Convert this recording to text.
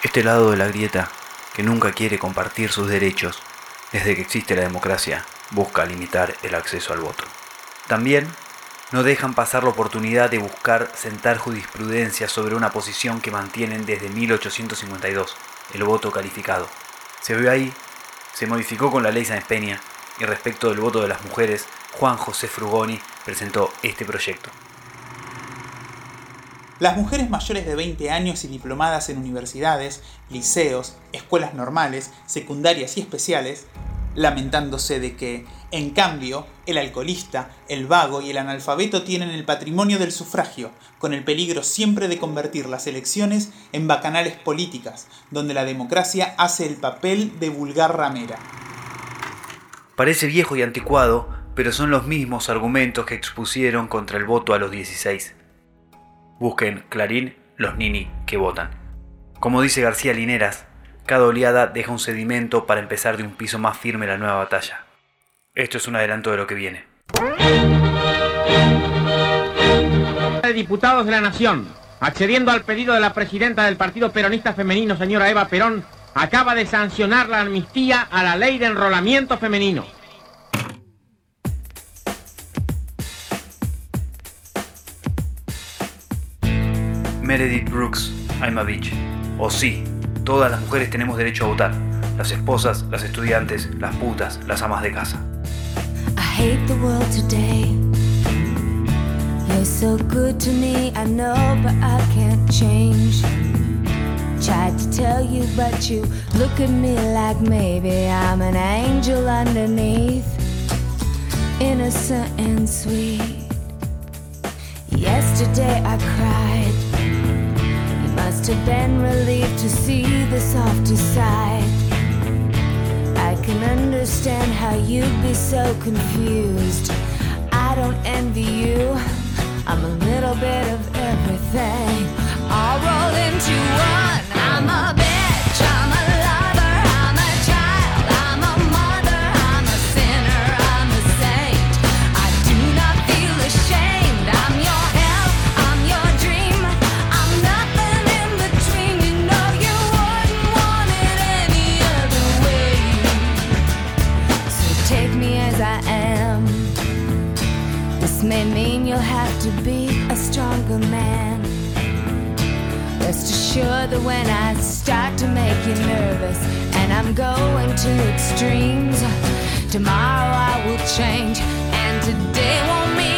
Este lado de la grieta, que nunca quiere compartir sus derechos, desde que existe la democracia, busca limitar el acceso al voto. También no dejan pasar la oportunidad de buscar sentar jurisprudencia sobre una posición que mantienen desde 1852, el voto calificado. Se ve ahí, se modificó con la ley Sáenz Peña y respecto del voto de las mujeres, Juan José Frugoni presentó este proyecto. Las mujeres mayores de 20 años y diplomadas en universidades, liceos, escuelas normales, secundarias y especiales, lamentándose de que, en cambio, el alcoholista, el vago y el analfabeto tienen el patrimonio del sufragio, con el peligro siempre de convertir las elecciones en bacanales políticas, donde la democracia hace el papel de vulgar ramera. Parece viejo y anticuado, pero son los mismos argumentos que expusieron contra el voto a los 16. Busquen Clarín los nini que votan. Como dice García Lineras, cada oleada deja un sedimento para empezar de un piso más firme la nueva batalla. Esto es un adelanto de lo que viene. De diputados de la Nación, accediendo al pedido de la presidenta del Partido Peronista Femenino, señora Eva Perón, acaba de sancionar la amnistía a la ley de enrolamiento femenino. Meredith Brooks, I'm a bitch. O sí, todas las mujeres tenemos derecho a votar. Las esposas, las estudiantes, las putas, las amas de casa. I hate the world today. You're so good to me, I know, but I can't change. Tried to tell you, but you look at me like maybe I'm an angel underneath. Innocent and sweet. Yesterday I cried. Have been relieved to see the softer side. I can understand how you'd be so confused. I don't envy you. I'm a little bit of everything, may mean you'll have to be a stronger man. Rest assured that when I start to make you nervous and I'm going to extremes, tomorrow I will change and today won't mean